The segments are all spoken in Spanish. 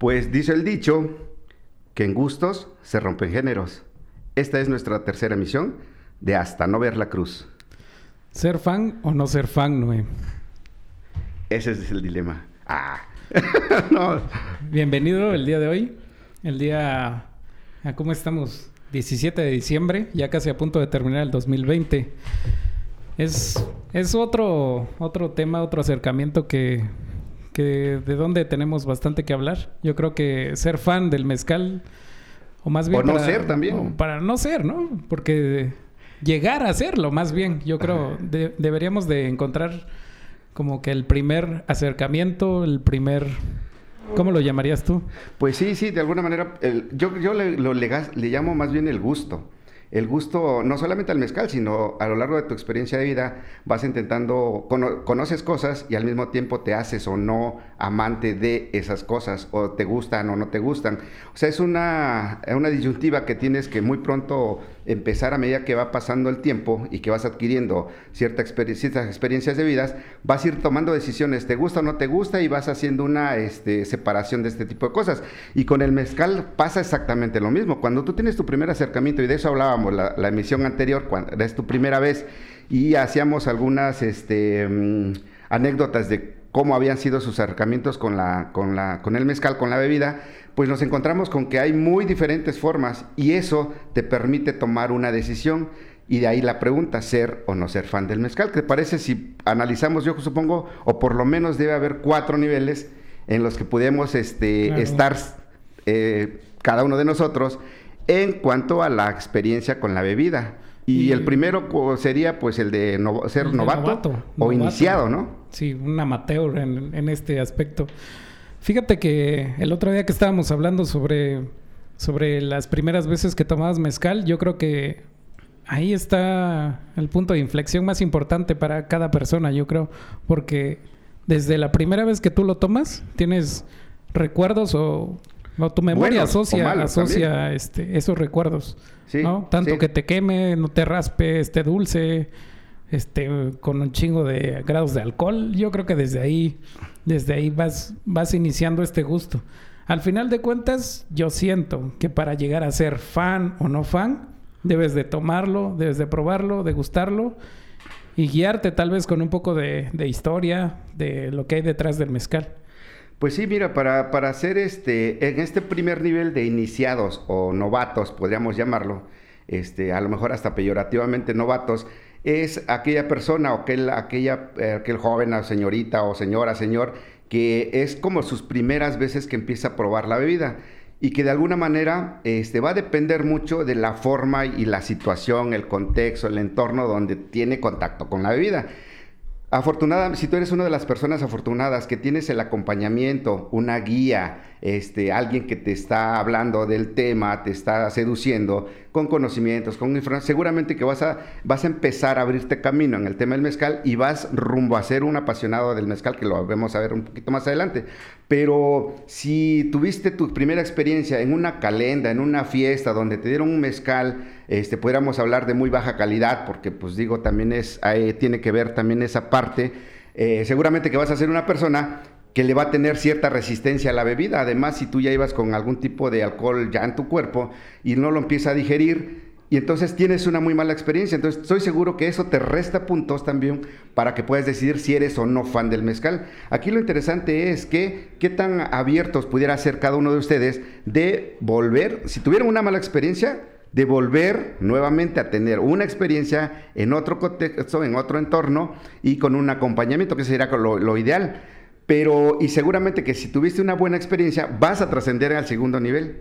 Pues dice el dicho que en gustos se rompen géneros. Esta es nuestra tercera emisión de Hasta no ver la cruz. ¿Ser fan o no ser fan, Noé? Ese es el dilema. Ah. no. Bienvenido el día de hoy. El día... ¿Cómo estamos? 17 de diciembre, ya casi a punto de terminar el 2020. Es, es otro, otro tema, otro acercamiento que, que de donde tenemos bastante que hablar. Yo creo que ser fan del mezcal, o más bien... O no ser también. Para no ser, ¿no? Porque llegar a serlo, más bien, yo creo, deberíamos de encontrar como que el primer acercamiento, el primer ¿Cómo lo llamarías tú? Pues sí, sí, de alguna manera, yo, yo le, lo, le, llamo más bien el gusto el gusto, no solamente al mezcal, sino a lo largo de tu experiencia de vida, vas intentando, conoces cosas y al mismo tiempo te haces o no amante de esas cosas, o te gustan o no te gustan. O sea, es una, una disyuntiva que tienes que muy pronto empezar a medida que va pasando el tiempo y que vas adquiriendo cierta ciertas experiencias de vidas, vas a ir tomando decisiones, te gusta o no te gusta, y vas haciendo una este, separación de este tipo de cosas. Y con el mezcal pasa exactamente lo mismo. Cuando tú tienes tu primer acercamiento, y de eso hablábamos, la, emisión anterior, cuando es tu primera vez, y hacíamos algunas este, mm, anécdotas de cómo habían sido sus acercamientos con, la, con, la, con el mezcal, con la bebida, pues nos encontramos con que hay muy diferentes formas y eso te permite tomar una decisión. Y de ahí la pregunta, ser o no ser fan del mezcal. ¿Qué te parece si analizamos, yo supongo, o por lo menos debe haber cuatro niveles en los que podemos este, estar eh, cada uno de nosotros en cuanto a la experiencia con la bebida. Y, el primero sería pues el de ser novato, o iniciado, ¿no? Sí, un amateur en, este aspecto. Fíjate que el otro día que estábamos hablando sobre, sobre las primeras veces que tomabas mezcal, yo creo que ahí está el punto de inflexión más importante para cada persona, yo creo, porque desde la primera vez que tú lo tomas, tienes recuerdos o tu memoria asocia, asocia este, esos recuerdos. ¿no? Tanto que te queme, no te raspe, esté dulce, este, con un chingo de grados de alcohol. Yo creo que desde ahí, desde ahí vas, vas iniciando este gusto. Al final de cuentas, yo siento que para llegar a ser fan o no fan, debes de tomarlo, debes de probarlo, de gustarlo y guiarte tal vez con un poco de, de historia de lo que hay detrás del mezcal. Pues sí, mira, para, para hacer este, en este primer nivel de iniciados o novatos, podríamos llamarlo, este, a lo mejor hasta peyorativamente novatos, es aquella persona o aquel, aquella, eh, aquel joven o señorita o señora, señor, que es como sus primeras veces que empieza a probar la bebida y que de alguna manera este, va a depender mucho de la forma y la situación, el contexto, el entorno donde tiene contacto con la bebida. Afortunada, si tú eres una de las personas afortunadas que tienes el acompañamiento, una guía, este, alguien que te está hablando del tema, te está seduciendo con conocimientos, con información, seguramente que vas a, vas a empezar a abrirte camino en el tema del mezcal y vas rumbo a ser un apasionado del mezcal, que lo vamos a ver un poquito más adelante. Pero si tuviste tu primera experiencia en una calenda, en una fiesta donde te dieron un mezcal, este, pudiéramos hablar de muy baja calidad, porque pues digo, también es, tiene que ver también esa parte, eh, seguramente que vas a ser una persona que le va a tener cierta resistencia a la bebida. Además, si tú ya ibas con algún tipo de alcohol ya en tu cuerpo y no lo empieza a digerir, y entonces tienes una muy mala experiencia. Entonces estoy seguro que eso te resta puntos también para que puedas decidir si eres o no fan del mezcal. Aquí lo interesante es que qué tan abiertos pudiera ser cada uno de ustedes de volver, si tuvieron una mala experiencia, de volver nuevamente a tener una experiencia en otro contexto, en otro entorno y con un acompañamiento, que sería lo, lo ideal. Pero, y seguramente que si tuviste una buena experiencia, vas a trascender al segundo nivel.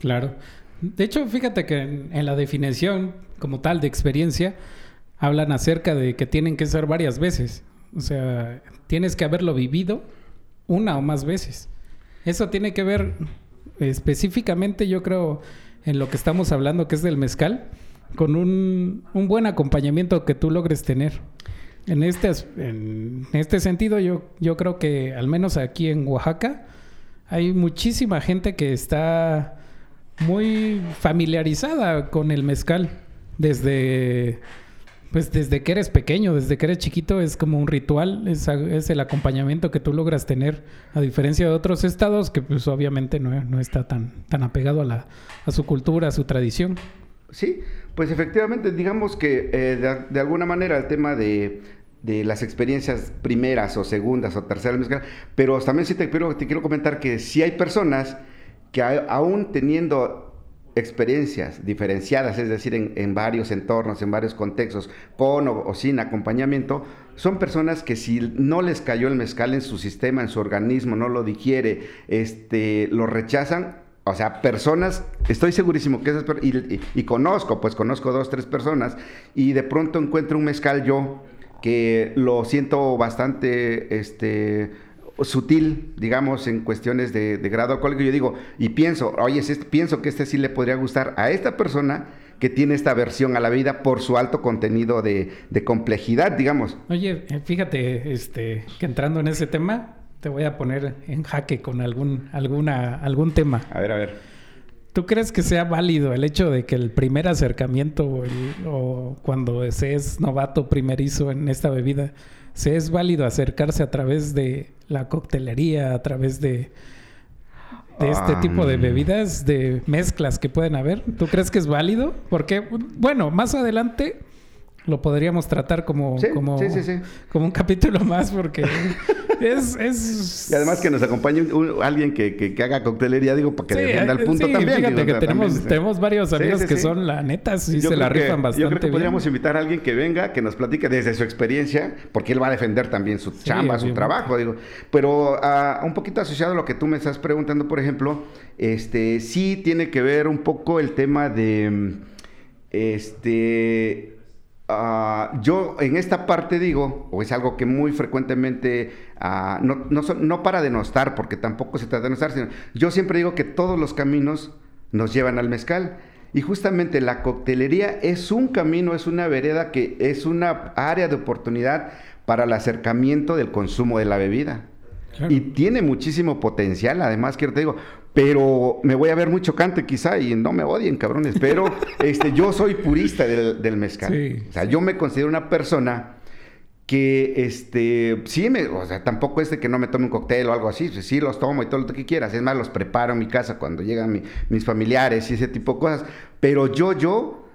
Claro. De hecho, fíjate que en, la definición como tal de experiencia, hablan acerca de que tienen que ser varias veces. O sea, tienes que haberlo vivido una o más veces. Eso tiene que ver específicamente, yo creo, en lo que estamos hablando, que es del mezcal, con un, un buen acompañamiento que tú logres tener. En este, en este sentido, yo, yo creo que al menos aquí en Oaxaca hay muchísima gente que está muy familiarizada con el mezcal. Desde, pues desde que eres pequeño, desde que eres chiquito, es como un ritual, es, es el acompañamiento que tú logras tener, a diferencia de otros estados que pues obviamente no, no está tan, tan apegado a, la, a su cultura, a su tradición. Sí, pues efectivamente, digamos que eh, de, alguna manera el tema de, de, las experiencias primeras o segundas o terceras, pero también sí te quiero, te quiero comentar que si hay personas que aún teniendo experiencias diferenciadas, es decir, en, varios entornos, en varios contextos, con o, sin acompañamiento, son personas que si no les cayó el mezcal en su sistema, en su organismo, no lo digiere, este, lo rechazan. O sea, personas, estoy segurísimo que esas y, y conozco, pues conozco dos, tres personas, y de pronto encuentro un mezcal yo que lo siento bastante, este, sutil, digamos, en cuestiones de, grado alcohólico. Yo digo, y pienso, oye, este, pienso que este sí le podría gustar a esta persona que tiene esta versión a la vida por su alto contenido de, complejidad, digamos. Oye, eh, fíjate, este, que entrando en ese tema, te voy a poner en jaque con algún, alguna, algún tema. A ver, a ver. ¿Tú crees que sea válido el hecho de que el primer acercamiento o, o cuando se es novato primerizo en esta bebida se es válido acercarse a través de la coctelería, a través de, de este tipo de bebidas, de mezclas que pueden haber. ¿Tú crees que es válido? Porque, bueno, más adelante lo podríamos tratar como, como, como un capítulo más porque es, es... Y además que nos acompañe alguien que, que, haga coctelería, digo, para que defienda el eh, punto también. Fíjate que tenemos, tenemos varios amigos que son, la neta, sí se la rifan bastante Yo creo que podríamos invitar a alguien que venga, que nos platique desde su experiencia, porque él va a defender también su chamba, su trabajo, digo. Pero uh, un poquito asociado a lo que tú me estás preguntando, por ejemplo, este sí tiene que ver un poco el tema de... Este Ah, yo en esta parte digo, o es algo que muy frecuentemente uh, no, no, no, para denostar, porque tampoco se trata de denostar, sino yo siempre digo que todos los caminos nos llevan al mezcal. Y justamente la coctelería es un camino, es una vereda que es una área de oportunidad para el acercamiento del consumo de la bebida. Y tiene muchísimo potencial, además, quiero te digo, pero me voy a ver muy chocante quizá y no me odien, cabrones, pero este, yo soy purista del, mezcal. o sea, yo me considero una persona que, este, sí, me, o sea, tampoco es de que no me tome un cóctel o algo así, pues sí los tomo y todo lo que quieras, es más, los preparo en mi casa cuando llegan mis familiares y ese tipo de cosas, pero yo, yo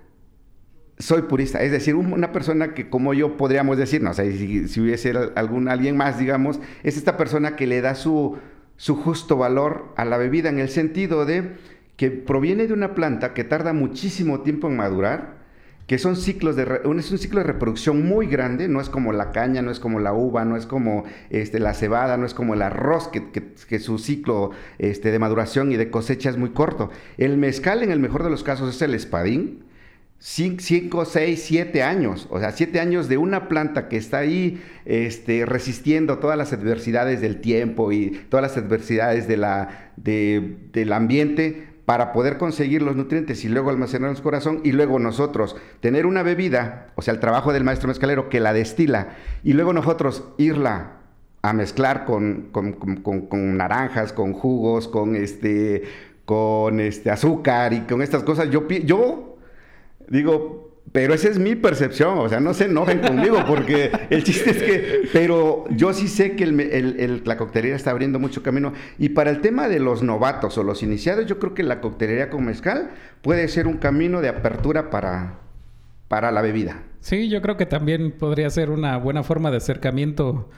soy purista, es decir, una persona que como yo podríamos decir, no sé, si, si hubiese algún, alguien más, digamos, es esta persona que le da su su justo valor a la bebida en el sentido de que proviene de una planta que tarda muchísimo tiempo en madurar, que son ciclos de es un ciclo de reproducción muy grande, no es como la caña, no es como la uva, no es como este, la cebada, no es como el arroz, que, que, su ciclo este, de maduración y de cosecha es muy corto. El mezcal, en el mejor de los casos, es el espadín, 5, 6, 7 años, o sea, 7 años de una planta que está ahí este, resistiendo todas las adversidades del tiempo y todas las adversidades de la, del ambiente para poder conseguir los nutrientes y luego almacenar en su corazón y luego nosotros tener una bebida, o sea, el trabajo del maestro mezcalero que la destila y luego nosotros irla a mezclar con, con, con naranjas, con jugos, con este, con este azúcar y con estas cosas. Yo, yo Digo, pero esa es mi percepción, o sea, no se enojen conmigo porque el chiste es que, pero yo sí sé que la coctelería está abriendo mucho camino. Y para el tema de los novatos o los iniciados, yo creo que la coctelería con mezcal puede ser un camino de apertura para, para la bebida. Sí, yo creo que también podría ser una buena forma de acercamiento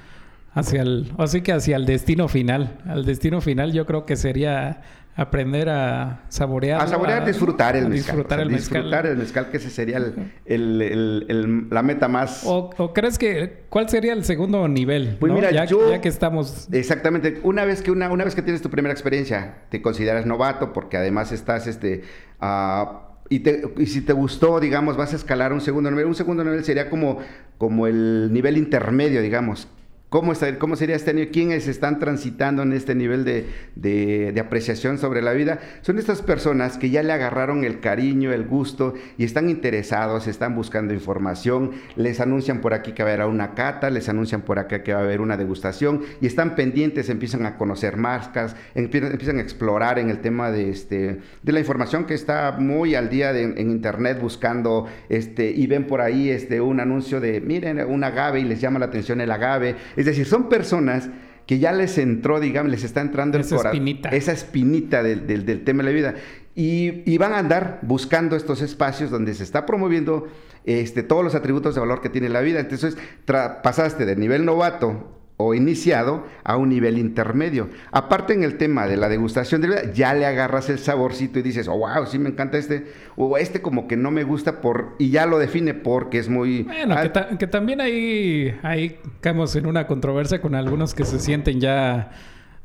hacia el, así que hacia el destino final. Al destino final yo creo que sería aprender a saborear. A saborear, disfrutar el mezcal. Disfrutar el mezcal. Disfrutar el mezcal, que ese sería el, la meta más. O, crees que cuál sería el segundo nivel? Pues mira, ya, yo, ya que estamos. Exactamente. Una vez que una, una vez que tienes tu primera experiencia, te consideras novato porque además estás este. Uh, y, te, y, si te gustó, digamos, vas a escalar un segundo nivel. Un segundo nivel sería como, como el nivel intermedio, digamos, ¿Cómo, ¿Cómo sería este año? ¿Quiénes están transitando en este nivel de, de, apreciación sobre la vida? Son estas personas que ya le agarraron el cariño, el gusto y están interesados, están buscando información, les anuncian por aquí que va a haber una cata, les anuncian por acá que va a haber una degustación y están pendientes, empiezan a conocer marcas, empiezan, a explorar en el tema de, este, de la información que está muy al día en internet buscando este, y ven por ahí este, un anuncio de, miren, un agave y les llama la atención el agave es decir, son personas que ya les entró, digamos, les está entrando esa el espinita. esa espinita del, del, tema de la vida. Y, y, van a andar buscando estos espacios donde se está promoviendo este, todos los atributos de valor que tiene la vida. Entonces, pasaste del nivel novato o iniciado a un nivel intermedio. Aparte en el tema de la degustación de vida, ya le agarras el saborcito y dices, oh, wow, sí me encanta este, o este como que no me gusta por, y ya lo define porque es muy... Bueno, que, también ahí, ahí caemos en una controversia con algunos que se sienten ya,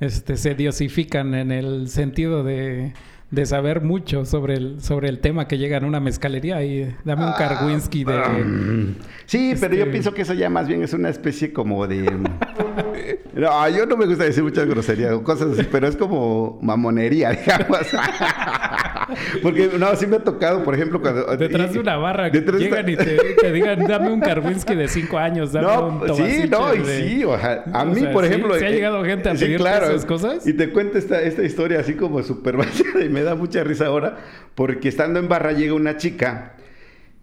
este, se diosifican en el sentido de de saber mucho sobre el, sobre el tema que llega en una mezcalería y dame un ah, Karwinski de... Mm. sí, pero yo este pienso que eso ya más bien es una especie como de... no, yo no me gusta decir muchas groserías o cosas así, pero es como mamonería, digamos. Porque no, sí me ha tocado, por ejemplo, cuando... Detrás de una barra llegan y te, digan, dame un Karwinski de cinco años, dame no, un Sí, no, y sí, o sea, a mí, por ejemplo... ¿Se ha llegado gente a pedirte claro, esas cosas? Y te cuento esta, esta historia así como súper y me da mucha risa ahora, porque estando en barra llega una chica,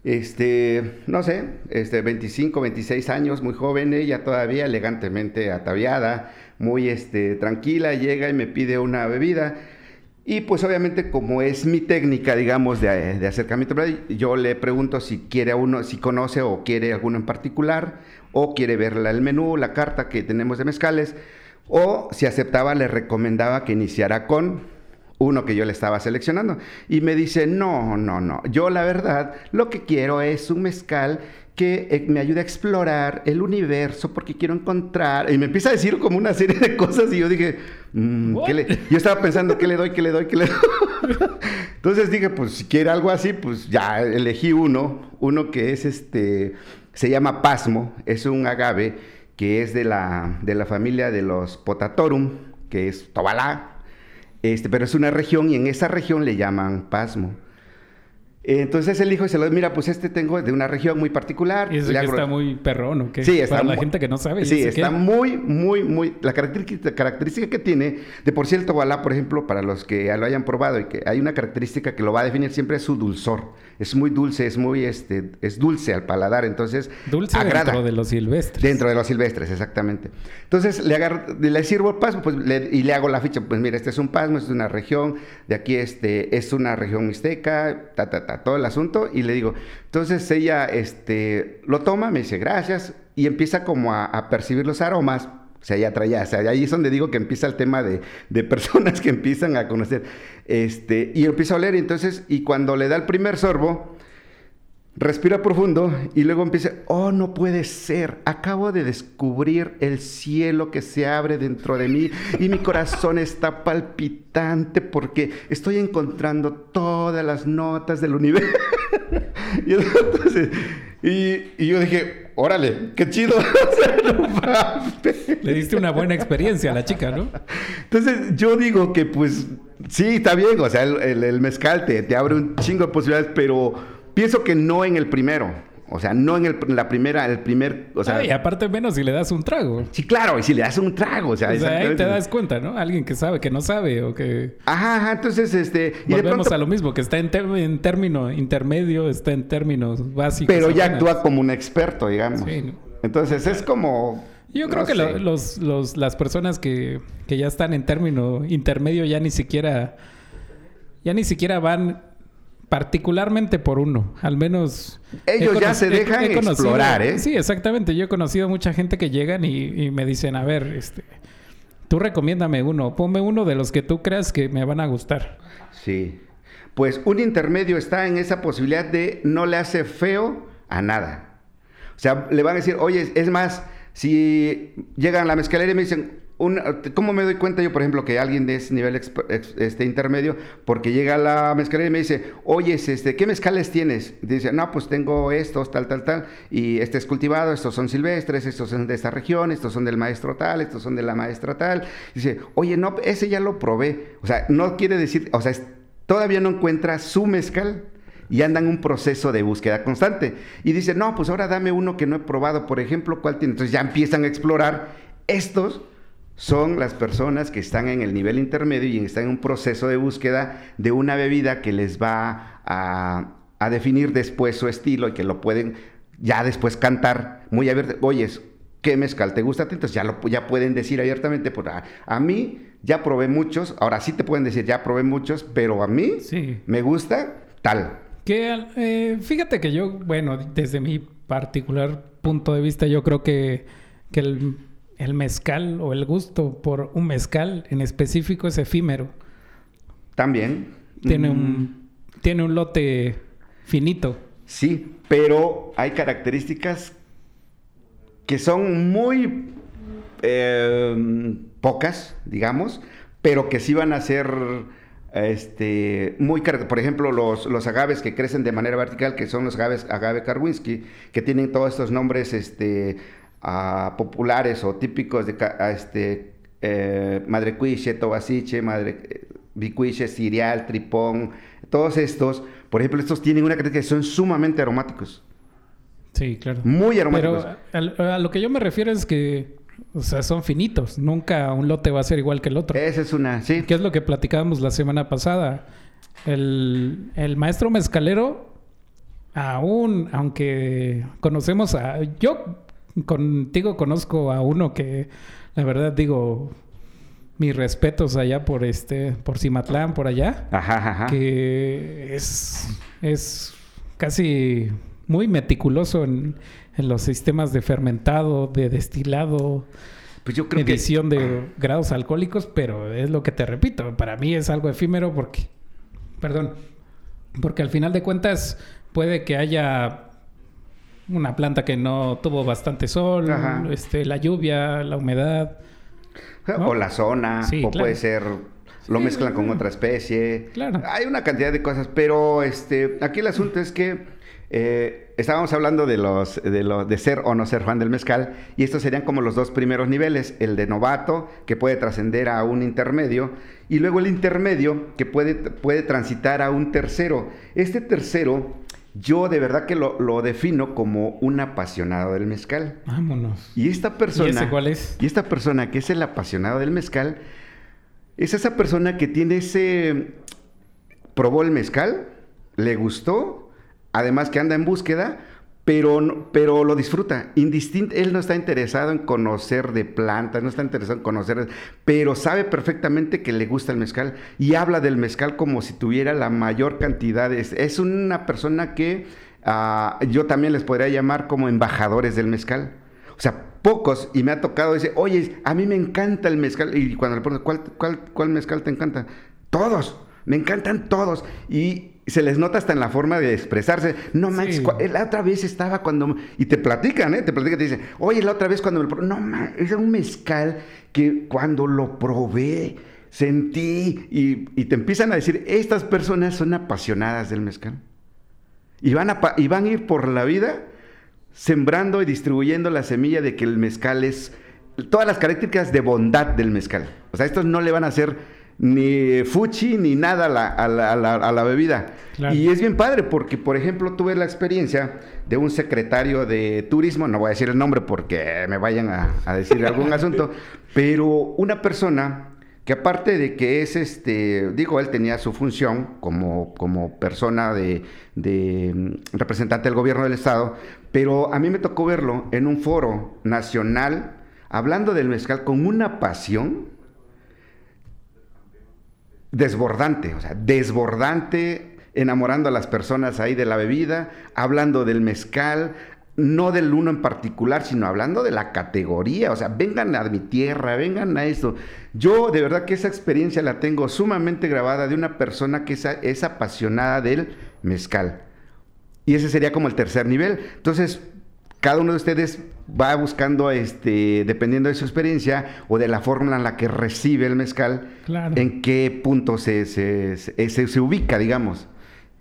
este, no sé, este, 25, 26 años, muy joven, ella todavía elegantemente ataviada, muy este, tranquila, llega y me pide una bebida. Y pues obviamente como es mi técnica, digamos, de, de acercamiento, yo le pregunto si quiere a uno, si conoce o quiere alguno en particular, o quiere ver el menú, la carta que tenemos de mezcales, o si aceptaba le recomendaba que iniciara con uno que yo le estaba seleccionando. Y me dice, no, no, no, yo la verdad lo que quiero es un mezcal que eh, me ayude a explorar el universo porque quiero encontrar. Y me empieza a decir como una serie de cosas y yo dije, mm, yo estaba pensando, ¿qué le doy, qué le doy, qué le doy? Entonces dije, pues si quiere algo así, pues ya elegí uno, uno que es este, se llama Pasmo, es un agave que es de la, de la familia de los Potatorum, que es Tobalá, este, pero es una región y en esa región le llaman pasmo. Entonces el hijo se lo mira, pues este tengo de una región muy particular. Y eso que está muy perrón, ¿o qué? Sí, está Para la gente que no sabe. Sí, está muy, muy, muy... La característica, característica que tiene, de por sí el tobalá, por ejemplo, para los que lo hayan probado y que hay una característica que lo va a definir siempre es su dulzor. Es muy dulce, es muy, este, es dulce al paladar, entonces Dulce dentro de los silvestres. Dentro de los silvestres, exactamente. Entonces le, agarro, le sirvo el pasmo pues, y le hago la ficha, pues mira, este es un pasmo, es una región, de aquí este, es una región mixteca, ta, ta, ta todo el asunto y le digo, entonces ella este, lo toma, me dice gracias y empieza como a, percibir los aromas. O sea, ya traía, o sea, ahí es donde digo que empieza el tema de, de personas que empiezan a conocer. Este, y empieza a oler, entonces, y cuando le da el primer sorbo, Respira profundo y luego empieza, oh, no puede ser, acabo de descubrir el cielo que se abre dentro de mí y mi corazón está palpitante porque estoy encontrando todas las notas del universo. y, yo dije, órale, qué chido. Le diste una buena experiencia a la chica, ¿no? Entonces yo digo que pues sí, está bien, o sea, el, mezcal te, te abre un chingo de posibilidades, pero Pienso que no en el primero. O sea, no en, el, la primera, el primer, o sea... y aparte menos si le das un trago. Sí, claro, y si le das un trago, o sea... ahí te das cuenta, ¿no? Alguien que sabe, que no sabe, o que... Ajá, ajá, entonces, este... Y Volvemos a lo mismo, que está en, término intermedio, está en términos básicos. Pero ya actúa como un experto, digamos. Sí. Entonces, es como... Yo creo que los, los, las personas que, que ya están en término intermedio ya ni siquiera... Ya ni siquiera van particularmente por uno, al menos... Ellos ya se dejan explorar, ¿eh? Sí, exactamente. Yo he conocido mucha gente que llegan y, me dicen, a ver, este, tú recomiéndame uno, ponme uno de los que tú creas que me van a gustar. Sí. Pues un intermedio está en esa posibilidad de no le hace feo a nada. O sea, le van a decir, oye, es más, si llegan a la mezcalera y me dicen, ¿Cómo me doy cuenta yo, por ejemplo, que alguien de ese nivel este, intermedio, porque llega a la mezcalería y me dice, oye, este, ¿qué mezcales tienes? dice, no, pues tengo estos, tal, tal, tal, y este es cultivado, estos son silvestres, estos son de esta región, estos son del maestro tal, estos son de la maestra tal. dice, oye, no, ese ya lo probé. O sea, no quiere decir, o sea, todavía no encuentra su mezcal y andan un proceso de búsqueda constante. Y dice, no, pues ahora dame uno que no he probado, por ejemplo, ¿cuál tiene? Entonces ya empiezan a explorar estos son las personas que están en el nivel intermedio y están en un proceso de búsqueda de una bebida que les va a, definir después su estilo y que lo pueden ya después cantar muy abierto. Oyes, ¿qué mezcal te gusta? Entonces ya, lo, ya pueden decir abiertamente, pues, a, mí ya probé muchos, ahora sí te pueden decir, ya probé muchos, pero a mí me gusta tal. Que eh, fíjate que yo, bueno, desde mi particular punto de vista, yo creo que, que el el mezcal o el gusto por un mezcal en específico es efímero. También. Tiene, un, mm. tiene un lote finito. Sí, pero hay características que son muy eh, pocas, digamos, pero que sí van a ser este, muy por ejemplo los, los, agaves que crecen de manera vertical que son los agaves agave Karwinski que tienen todos estos nombres este populares o típicos de este, eh, Madre Cuiche, Tobasiche, Madre eh, Bicuiche, Cirial, Tripón, todos estos, por ejemplo, estos tienen una característica que son sumamente aromáticos. Sí, claro. Muy aromáticos. Pero a, lo que yo me refiero es que, o sea, son finitos. Nunca un lote va a ser igual que el otro. Esa es una, sí. ¿Qué es lo que platicábamos la semana pasada? El, el maestro mezcalero, aún, aunque conocemos a... Yo Contigo conozco a uno que, la verdad, digo, mis respetos allá por este, por Cimatlán, por allá. Ajá, Que es, es casi muy meticuloso en, los sistemas de fermentado, de destilado. Pues yo creo edición de grados alcohólicos, pero es lo que te repito, para mí es algo efímero porque, perdón, porque al final de cuentas puede que haya una planta que no tuvo bastante sol, este, la lluvia, la humedad. O la zona, o puede ser lo mezclan con otra especie. Claro. Hay una cantidad de cosas, pero este, aquí el asunto es que eh, estábamos hablando de los, de los de ser o no ser fan del mezcal, y estos serían como los dos primeros niveles, el de novato, que puede trascender a un intermedio, y luego el intermedio, que puede, puede transitar a un tercero. Este tercero yo de verdad que lo, defino como un apasionado del mezcal. Vámonos. Y esta persona. ¿Y ese cuál es? Y esta persona que es el apasionado del mezcal, es esa persona que tiene ese. probó el mezcal, le gustó, además que anda en búsqueda, pero, pero lo disfruta. Indistinto, él no está interesado en conocer de plantas, no está interesado en conocer, pero sabe perfectamente que le gusta el mezcal y habla del mezcal como si tuviera la mayor cantidad. es una persona que ah, yo también les podría llamar como embajadores del mezcal. O sea, pocos, y me ha tocado decir, oye, a mí me encanta el mezcal. Y cuando le pregunto, ¿cuál, cuál, cuál mezcal te encanta? Todos, me encantan todos. Y se les nota hasta en la forma de expresarse. No, Max, la otra vez estaba cuando... Y te platican, ¿eh? Te platican, te dicen, oye, la otra vez cuando me... No, Max, es un mezcal que cuando lo probé, sentí... Y, y, te empiezan a decir, estas personas son apasionadas del mezcal. Y van, a, y van a ir por la vida sembrando y distribuyendo la semilla de que el mezcal es... Todas las características de bondad del mezcal. O sea, estos no le van a hacer ni fuchi ni nada a la, bebida. Y es bien padre porque, por ejemplo, tuve la experiencia de un secretario de turismo, no voy a decir el nombre porque me vayan a, decir algún asunto, pero una persona que aparte de que es este, digo, él tenía su función como, como persona de, de mm, representante del gobierno del estado, pero a mí me tocó verlo en un foro nacional hablando del mezcal con una pasión desbordante, o sea, desbordante, enamorando a las personas ahí de la bebida, hablando del mezcal, no del uno en particular, sino hablando de la categoría, o sea, vengan a mi tierra, vengan a esto. Yo de verdad que esa experiencia la tengo sumamente grabada de una persona que es, apasionada del mezcal. Y ese sería como el tercer nivel. Entonces, cada uno de ustedes va buscando, este, dependiendo de su experiencia o de la fórmula en la que recibe el mezcal, en qué punto se, se, se, ubica, digamos.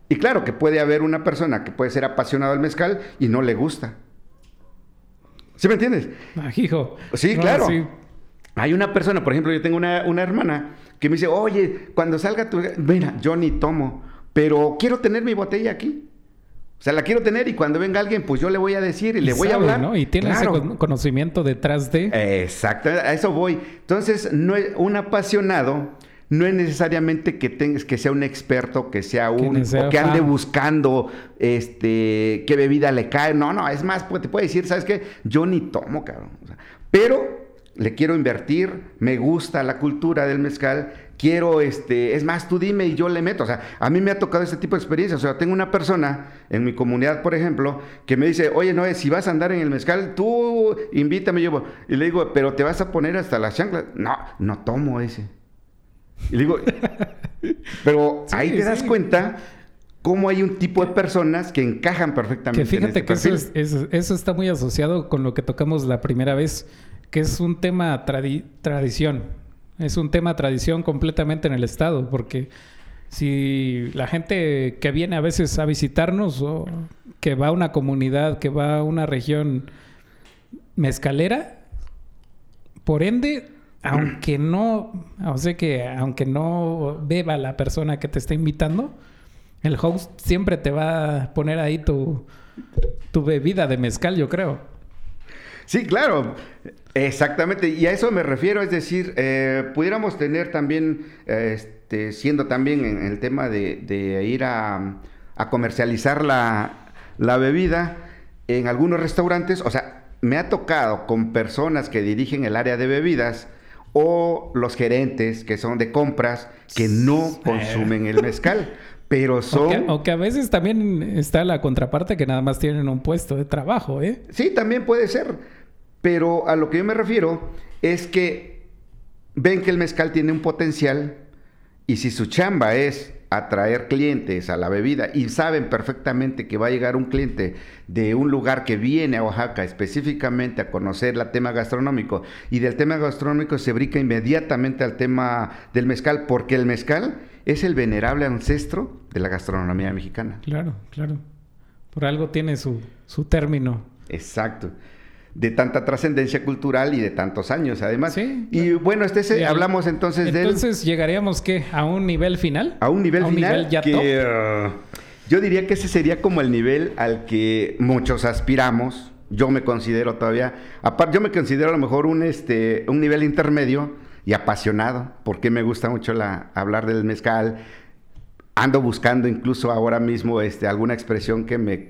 Y claro que puede haber una persona que puede ser apasionado del mezcal y no le gusta. ¿Sí me entiendes? Ah, hijo. Sí, claro. Hay una persona, por ejemplo, yo tengo una, una, hermana que me dice, oye, cuando salga tu... Mira, yo ni tomo, pero quiero tener mi botella aquí. O sea, la quiero tener y cuando venga alguien, pues yo le voy a decir y, le voy a hablar. ¿no? Y tiene ese conocimiento detrás de. Exacto, a eso voy. Entonces, no es un apasionado no es necesariamente que tengas que sea un experto, que sea un o que ande buscando este qué bebida le cae. No, no, es más, pues, te puede decir, ¿sabes qué? Yo ni tomo, cabrón. pero le quiero invertir, me gusta la cultura del mezcal, quiero, este, es más, tú dime y yo le meto. O sea, a mí me ha tocado este tipo de experiencias. O sea, tengo una persona en mi comunidad, por ejemplo, que me dice, oye, no, si vas a andar en el mezcal, tú invítame, yo. Y le digo, pero te vas a poner hasta las chanclas. No, no tomo ese. Y le digo, pero ahí te das cuenta cómo hay un tipo de personas que encajan perfectamente. Que fíjate que eso, eso, está muy asociado con lo que tocamos la primera vez, que es un tema tradición. Es un tema tradición completamente en el estado, porque si la gente que viene a veces a visitarnos o que va a una comunidad, que va a una región mezcalera, por ende, aunque no, aunque no beba la persona que te está invitando, el host siempre te va a poner ahí tu, tu bebida de mezcal, yo creo. Sí, claro. Exactamente, y a eso me refiero, es decir, eh, pudiéramos tener también, este, siendo también en el tema de, ir a, comercializar la, bebida en algunos restaurantes, o sea, me ha tocado con personas que dirigen el área de bebidas o los gerentes que son de compras que no consumen el mezcal. Pero son... Aunque, a veces también está la contraparte que nada más tienen un puesto de trabajo, ¿eh? Sí, también puede ser. Pero a lo que yo me refiero es que ven que el mezcal tiene un potencial y si su chamba es atraer clientes a la bebida y saben perfectamente que va a llegar un cliente de un lugar que viene a Oaxaca específicamente a conocer el tema gastronómico y del tema gastronómico se brinca inmediatamente al tema del mezcal porque el mezcal es el venerable ancestro de la gastronomía mexicana. Claro, claro. Por algo tiene su, su término. Exacto de tanta trascendencia cultural y de tantos años, además. Sí. Y bueno, este hablamos entonces, de Entonces llegaríamos qué a un nivel final. A un nivel final que uh, yo diría que ese sería como el nivel al que muchos aspiramos. Yo me considero todavía, aparte yo me considero a lo mejor un este un nivel intermedio y apasionado, porque me gusta mucho la hablar del mezcal, ando buscando incluso ahora mismo este, alguna expresión que me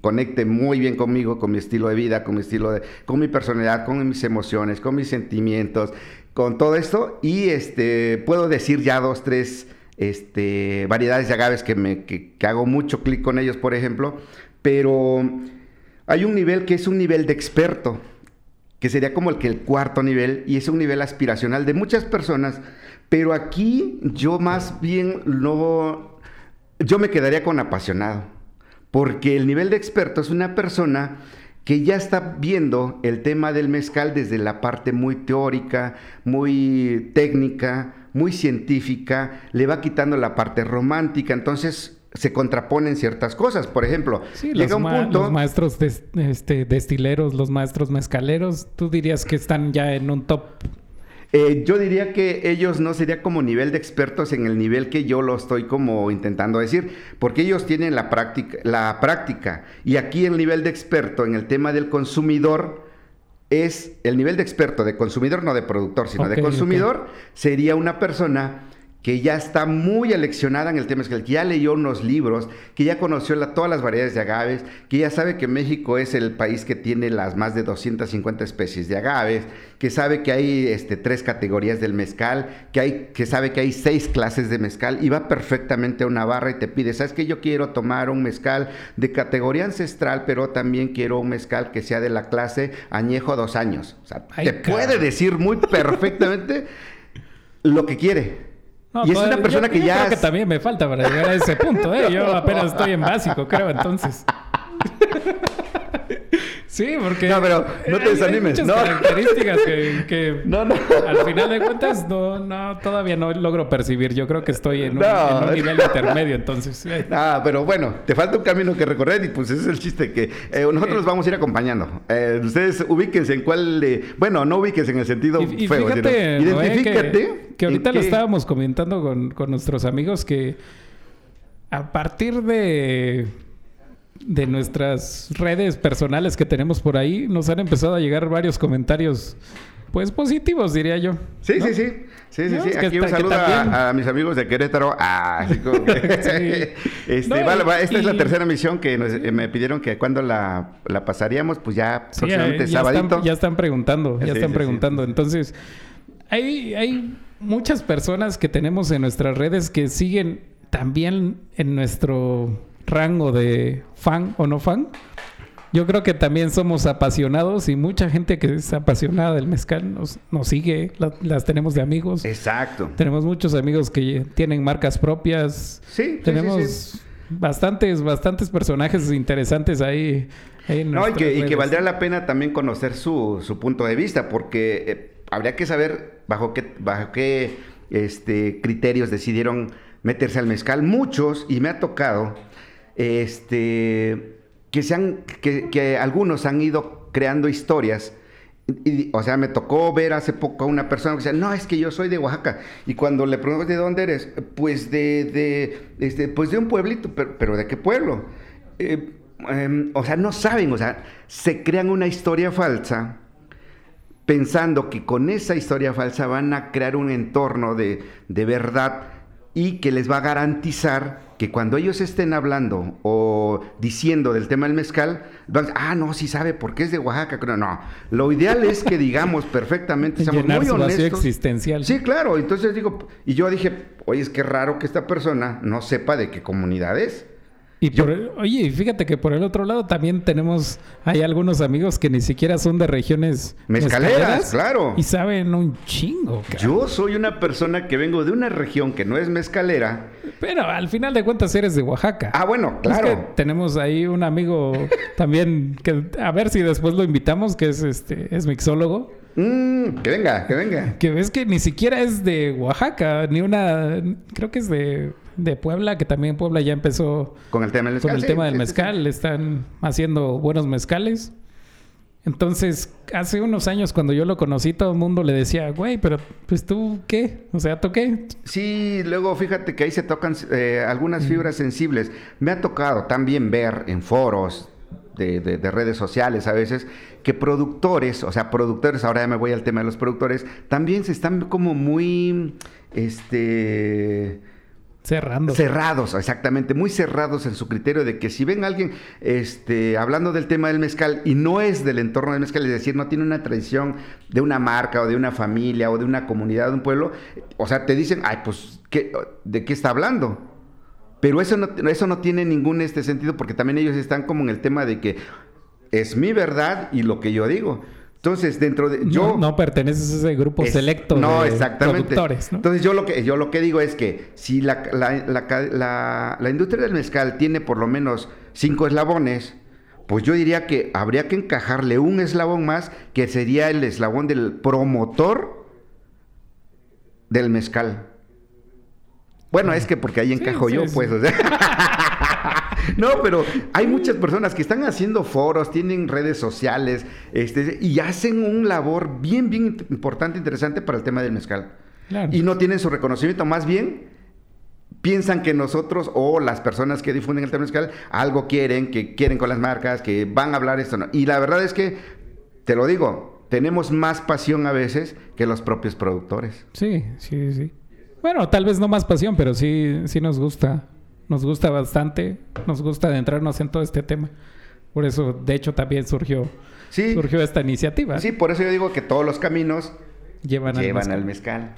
conecte muy bien conmigo, con mi estilo de vida, con mi estilo de, con mi personalidad, con mis emociones, con mis sentimientos, con todo esto. Y este, puedo decir ya dos, tres este, variedades de agaves que, me, que hago mucho clic con ellos, por ejemplo. Pero hay un nivel que es un nivel de experto, que sería como el que el cuarto nivel, y es un nivel aspiracional de muchas personas pero aquí yo más bien no, yo me quedaría con apasionado, porque el nivel de experto es una persona que ya está viendo el tema del mezcal desde la parte muy teórica, muy técnica, muy científica, le va quitando la parte romántica, entonces se contraponen ciertas cosas. Por ejemplo, llega un punto. Los maestros este, destileros, los maestros mezcaleros, tú dirías que están ya en un top eh, yo diría que ellos no sería como nivel de expertos en el nivel que yo lo estoy como intentando decir, porque ellos tienen la práctica, la práctica. Y aquí el nivel de experto en el tema del consumidor es el nivel de experto de consumidor, no de productor, sino de consumidor, sería una persona que ya está muy aleccionada en el tema, que ya leyó unos libros, que ya conoció todas las variedades de agaves, que ya sabe que México es el país que tiene las más de 250 especies de agaves, que sabe que hay este, tres categorías del mezcal, que, hay, que sabe que hay seis clases de mezcal y va perfectamente a una barra y te pide, ¿sabes que Yo quiero tomar un mezcal de categoría ancestral, pero también quiero un mezcal que sea de la clase añejo dos años. O sea, te puede decir muy perfectamente lo que quiere y es una persona que ya. Creo que también me falta para llegar a ese punto, ¿eh? Yo apenas estoy en básico, creo, entonces. Sí, porque. No, pero no te desanimes. Hay muchas características que, no, no. al final de cuentas no, no, todavía no logro percibir. Yo creo que estoy en un, nivel intermedio, entonces. Ah, pero bueno, te falta un camino que recorrer y pues ese es el chiste que eh, nosotros vamos a ir acompañando. Eh, ustedes ubíquense en cuál. bueno, no ubíquense en el sentido y, feo. Fíjate, identifícate. que, ahorita lo estábamos comentando con, con nuestros amigos que a partir de de nuestras redes personales que tenemos por ahí, nos han empezado a llegar varios comentarios, pues positivos, diría yo. Sí, sí, sí. Sí, sí, sí. Aquí un saludo a, mis amigos de Querétaro. Ah, como este, esta es la tercera misión que eh, me pidieron que cuando la, pasaríamos, pues ya próximamente ya, Están, ya están preguntando, ya están preguntando. Entonces, hay, hay muchas personas que tenemos en nuestras redes que siguen también en nuestro rango de fan o no fan. Yo creo que también somos apasionados y mucha gente que es apasionada del mezcal nos, nos sigue, las tenemos de amigos. Exacto. Tenemos muchos amigos que tienen marcas propias. Sí, tenemos bastantes, bastantes personajes interesantes ahí. no, y que, y que, valdría la pena también conocer su, su punto de vista, porque eh, habría que saber bajo qué, bajo qué este, criterios decidieron meterse al mezcal. Muchos, y me ha tocado este, que, sean, que, que algunos han ido creando historias. Y, o sea, me tocó ver hace poco a una persona que decía, no, es que yo soy de Oaxaca. Y cuando le pregunto, ¿de dónde eres? Pues de, de, este, pues de un pueblito, pero, ¿de qué pueblo? Eh, em, o sea, no saben, o sea, se crean una historia falsa pensando que con esa historia falsa van a crear un entorno de, de verdad y que les va a garantizar que cuando ellos estén hablando o diciendo del tema del mezcal, van ah, no, sí sabe porque es de Oaxaca. No, no. Lo ideal es que digamos perfectamente, seamos muy honestos. existencial. Sí, claro. Entonces digo, y yo dije, oye, es que raro que esta persona no sepa de qué comunidad es. Y oye, fíjate que por el otro lado también tenemos, hay algunos amigos que ni siquiera son de regiones mezcaleras, claro. Y saben un chingo. Yo soy una persona que vengo de una región que no es mezcalera. Pero al final de cuentas eres de Oaxaca. Ah, bueno, claro. tenemos ahí un amigo también que a ver si después lo invitamos, que es este, es mixólogo. Mm, que venga, que venga. Que ves que ni siquiera es de Oaxaca, ni una, creo que es de de Puebla, que también Puebla ya empezó con el tema del mezcal. Con el tema del mezcal, están haciendo buenos mezcales. Entonces, hace unos años cuando yo lo conocí, todo el mundo le decía, güey, pero pues tú qué, o sea, ¿toqué? Sí, luego fíjate que ahí se tocan eh, algunas fibras sensibles. Me ha tocado también ver en foros de, de, redes sociales a veces que productores, o sea, productores, ahora ya me voy al tema de los productores, también se están como muy, este Cerrando. Cerrados, exactamente, muy cerrados en su criterio de que si ven a alguien este, hablando del tema del mezcal y no es del entorno del mezcal, es decir, no tiene una tradición de una marca o de una familia o de una comunidad, de un pueblo, o sea, te dicen, ay, pues, ¿qué, ¿de qué está hablando? Pero eso no, eso no tiene ningún este sentido porque también ellos están como en el tema de que es mi verdad y lo que yo digo. Entonces, dentro de yo no, perteneces a ese grupo selecto no, de exactamente. productores, ¿no? Entonces, yo lo que yo lo que digo es que si la, la, la, industria del mezcal tiene por lo menos cinco eslabones, pues yo diría que habría que encajarle un eslabón más, que sería el eslabón del promotor del mezcal. Bueno, es que porque ahí encajo yo, pues, o sea. no, pero hay muchas personas que están haciendo foros, tienen redes sociales, este, y hacen un labor bien, bien importante, interesante para el tema del mezcal. Y no tienen su reconocimiento, más bien piensan que nosotros o las personas que difunden el tema mezcal algo quieren, que quieren con las marcas, que van a hablar esto. No. Y la verdad es que, te lo digo, tenemos más pasión a veces que los propios productores. Sí, sí, sí. Bueno, tal vez no más pasión, pero sí, sí nos gusta nos gusta bastante, nos gusta adentrarnos en todo este tema. Por eso, de hecho, también surgió, surgió esta iniciativa. Sí, por eso yo digo que todos los caminos llevan, al, mezcal.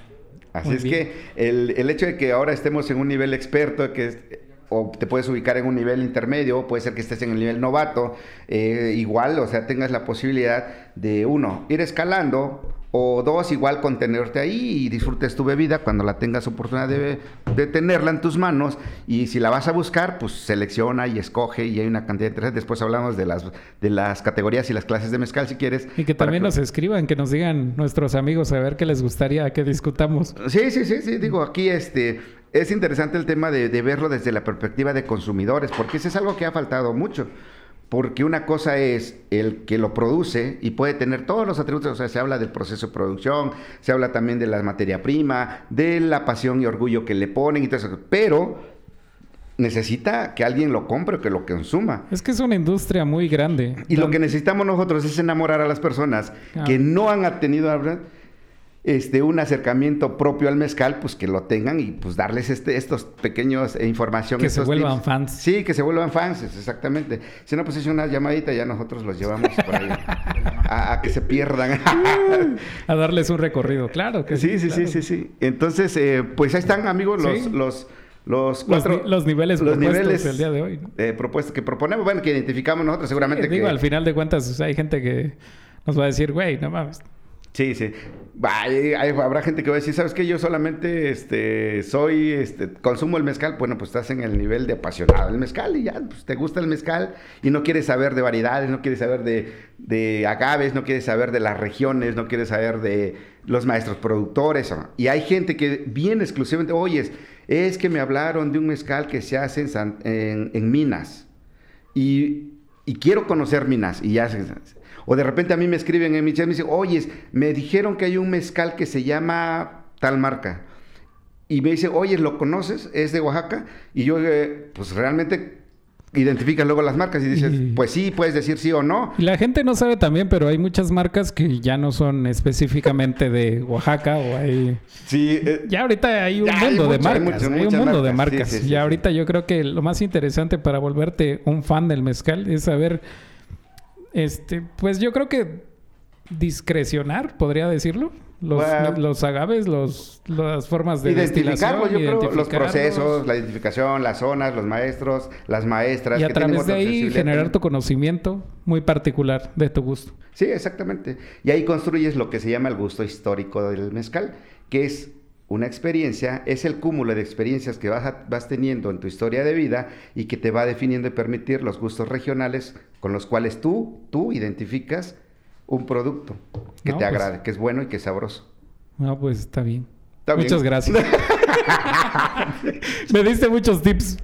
Así es que el, el, hecho de que ahora estemos en un nivel experto, que o te puedes ubicar en un nivel intermedio, puede ser que estés en el nivel novato, eh, igual, o sea, tengas la posibilidad de, uno, ir escalando O dos, igual contenerte ahí y disfrutes tu bebida cuando la tengas oportunidad de, de, tenerla en tus manos. Y si la vas a buscar, pues selecciona y escoge y hay una cantidad de... Después hablamos de las, de las categorías y las clases de mezcal si quieres. Y que también nos escriban, que nos digan nuestros amigos a ver qué les gustaría que discutamos. Sí, sí, sí, sí. Digo, aquí este es interesante el tema de, de verlo desde la perspectiva de consumidores, porque eso es algo que ha faltado mucho. Porque una cosa es el que lo produce y puede tener todos los atributos, o sea, se habla del proceso de producción, se habla también de la materia prima, de la pasión y orgullo que le ponen y todo eso, pero necesita que alguien lo compre o que lo consuma. Es que es una industria muy grande. Y lo que necesitamos nosotros es enamorar a las personas Ah. que no han tenido este, un acercamiento propio al mezcal, pues que lo tengan y pues darles este, estos pequeños eh, información. Que se vuelvan tips. fans. Sí, que se vuelvan fans, exactamente. Si no, pues es una llamadita, ya nosotros los llevamos por ahí a, a que se pierdan. A darles un recorrido, claro que sí. sí, sí, claro. sí, sí, sí. Entonces, eh, pues ahí están, amigos, los, Sí. los, los cuatro... los niveles los propuestos niveles el día de hoy. ¿no? eh, propuestos que proponemos, bueno, que identificamos nosotros seguramente Eh, digo, que... al final de cuentas, o sea, hay gente que nos va a decir, güey, no mames. Sí, sí. Hay- habrá gente que va a decir, ¿sabes qué? Yo solamente este, soy, este, consumo el mezcal. Bueno, pues estás en el nivel de apasionado del mezcal y ya, pues te gusta el mezcal y no quieres saber de variedades, no quieres saber de, de agaves, no quieres saber de las regiones, no quieres saber de los maestros productores. Y hay gente que viene exclusivamente, oyes, es que me hablaron de un mezcal que se hace en, San- en- en Minas y, y quiero conocer Minas y ya se- o de repente a mí me escriben en mi chat y me dicen, oye, me dijeron que hay un mezcal que se llama tal marca. Y me dice, oye, ¿lo conoces? ¿Es de Oaxaca? Y yo, eh, pues realmente identificas luego las marcas y dices, Y- pues sí, puedes decir sí o no. La gente no sabe también, pero hay muchas marcas que ya no son específicamente de Oaxaca o hay... Sí, eh, Ya ahorita hay un hay mundo de hay marcas, hay, un muchas mundo de marcas, sí, marcas. sí, sí, y sí. ahorita yo creo que lo más interesante para volverte un fan del mezcal es saber, este, pues yo creo que discrecionar, podría decirlo. Los, Bueno. los agaves, los, las formas de identificarlo, destilación, yo creo, los identificarlos. procesos, la identificación, las zonas, los maestros, las maestras. Y a que través de ahí generar tu conocimiento muy particular de tu gusto. Sí, exactamente. Y ahí construyes lo que se llama el gusto histórico del mezcal, que es una experiencia, es el cúmulo de experiencias que vas, a- vas teniendo en tu historia de vida y que te va definiendo y permitir los gustos regionales con los cuales tú, tú identificas un producto que No, te pues- agrade, que es bueno y que es sabroso. No, pues está bien. Está bien. Muchas gracias. me diste muchos tips.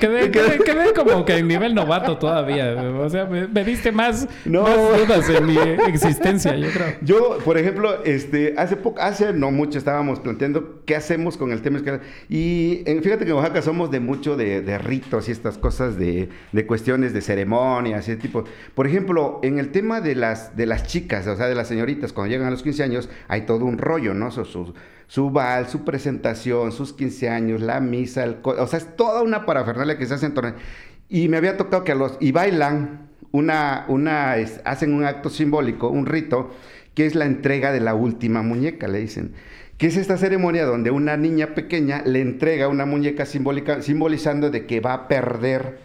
Quedé, quedé- quedé como que en nivel novato todavía. O sea, me, me diste más, No. más dudas en mi existencia, yo creo. Yo, por ejemplo, este, hace poco, hace no mucho estábamos planteando qué hacemos con el tema. Y eh, fíjate que en Oaxaca somos de mucho de, de ritos y estas cosas de, de cuestiones de ceremonias y ese tipo. Por ejemplo, en el tema de las, de las chicas, o sea, de las señoritas, cuando llegan a los 15 años, hay todo un rollo, ¿no? Su, su, su bal, su presentación, sus 15 años, la misa, el o sea, es toda una parafernalia que se hace en torno. Y me había tocado que a los, y bailan una, una, es- hacen un acto simbólico, un rito, que es la entrega de la última muñeca, le dicen. Que es esta ceremonia donde una niña pequeña le entrega una muñeca simbólica, simbolizando de que va a perder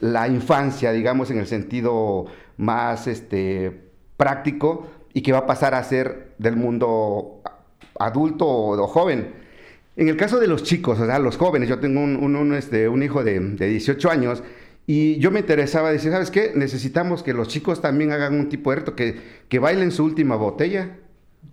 la infancia, digamos, en el sentido más este, práctico, y que va a pasar a ser del mundo adulto o, o joven. En el caso de los chicos, o sea, los jóvenes, yo tengo un, un- un, este, un hijo de, de 18 años y yo me interesaba decir, ¿sabes qué? Necesitamos que los chicos también hagan un tipo de reto, que, que bailen su última botella.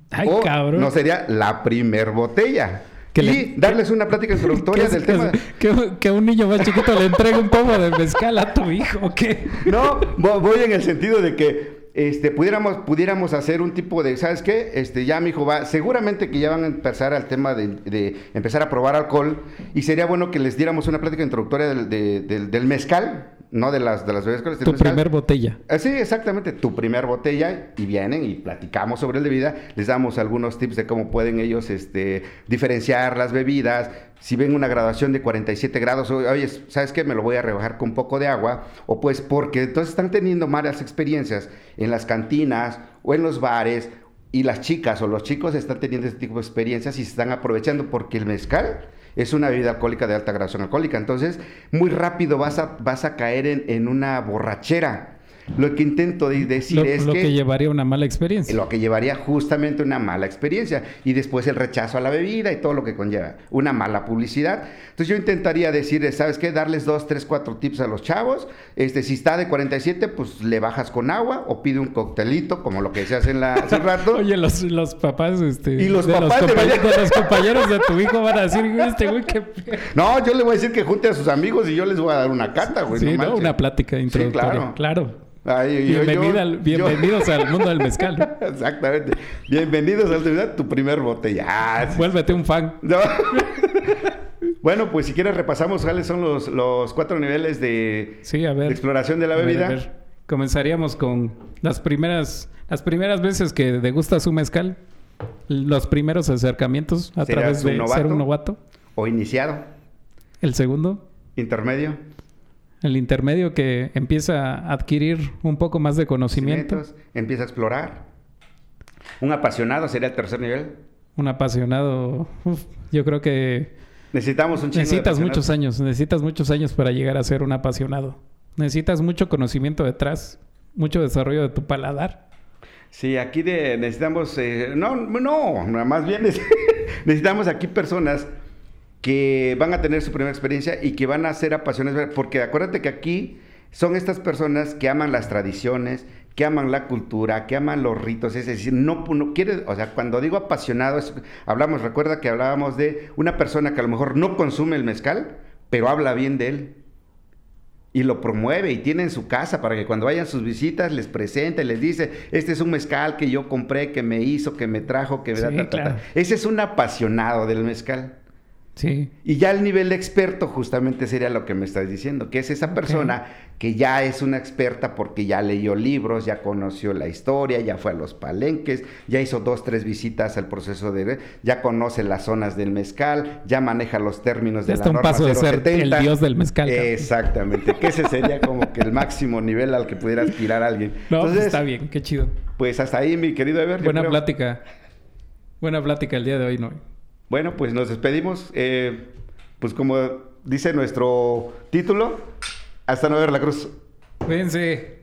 Ay, o cabrón. no sería la primer botella. Que y le- darles una plática introductoria ¿Qué del tema. que, que un niño más chiquito le entregue un pomo de mezcal a tu hijo, ¿o ¿qué? No, vo- voy en el sentido de que este, pudiéramos, pudiéramos hacer un tipo de, ¿sabes qué? Este, ya mi hijo va, seguramente que ya van a empezar al tema de, de empezar a probar alcohol y sería bueno que les diéramos una plática introductoria del, de- del- del mezcal, no de las, de las bebidas Tu mezcal. primer botella. Ah, Sí, exactamente, tu primer botella y vienen y platicamos sobre el de vida, les damos algunos tips de cómo pueden ellos este, diferenciar las bebidas, si ven una graduación de 47 grados, oye, ¿sabes qué? Me lo voy a rebajar con un poco de agua, o pues porque entonces están teniendo malas experiencias en las cantinas o en los bares, y las chicas o los chicos están teniendo este tipo de experiencias y se están aprovechando porque el mezcal es una bebida alcohólica de alta graduación alcohólica. Entonces, muy rápido vas a, vas a caer en, en una borrachera. Lo que intento decir es lo que, llevaría una mala experiencia. Lo que llevaría justamente una mala experiencia y después el rechazo a la bebida y todo lo que conlleva una mala publicidad. Entonces yo intentaría decir, ¿sabes qué? Darles dos, tres, cuatro tips a los chavos. Este, si está de 47, pues le bajas con agua o pide un coctelito, como lo que se hace en la, hace rato. Oye, los, los papás, este, y los papás los compañeros, de los compañeros de tu hijo van a decir, este güey, qué... No, yo le voy a decir que junte a sus amigos y yo les voy a dar una cata, güey. Sí, no, una plática introductoria. claro. Bienvenidos al mundo del mezcal. Exactamente. Bienvenidos al tu primer botella. Ah, Vuélvete un fan. bueno, pues si quieres repasamos cuáles son los, los cuatro niveles de, exploración de la bebida. Comenzaríamos con las primeras, las primeras veces que degusta su mezcal. Los primeros acercamientos a través de ser un novato. O iniciado. El segundo. Intermedio. El intermedio que empieza a adquirir un poco más de conocimiento. Empieza a explorar. Un apasionado sería el tercer nivel. Un apasionado, yo creo que... Necesitamos un Necesitas muchos años, necesitas muchos años para llegar a ser un apasionado. Necesitas mucho conocimiento detrás, mucho desarrollo de tu paladar. Sí, aquí necesitamos, eh, no, no, más bien necesitamos aquí personas que van a tener su primera experiencia y que van a ser apasionados, porque acuérdate que aquí son estas personas que aman las tradiciones, que aman la cultura, que aman los ritos, es decir, no, no quiere, o sea, cuando digo apasionado, hablamos, recuerda que hablábamos de una persona que a lo mejor no consume el mezcal, pero habla bien de él y lo promueve y tiene en su casa para que cuando vayan sus visitas les presente, les dice, este es un mezcal que yo compré, que me hizo, que me trajo, que me da... Ese es un apasionado del mezcal. Y ya el nivel de experto justamente sería lo que me estás diciendo, que es esa persona que ya es una experta porque ya leyó libros, ya conoció la historia, ya fue a los palenques, ya hizo dos, tres visitas al proceso de... ya conoce las zonas del mezcal, ya maneja los términos de la norma un paso de ser el dios del mezcal. Exactamente, que ese sería como que el máximo nivel al que pudiera aspirar alguien. No, pues está bien, qué chido. Pues hasta ahí, mi querido Ever. Buena plática. Buena plática el día de hoy, ¿no? Bueno, pues nos despedimos. Eh, pues como dice nuestro título, hasta no ver la cruz. Cuídense.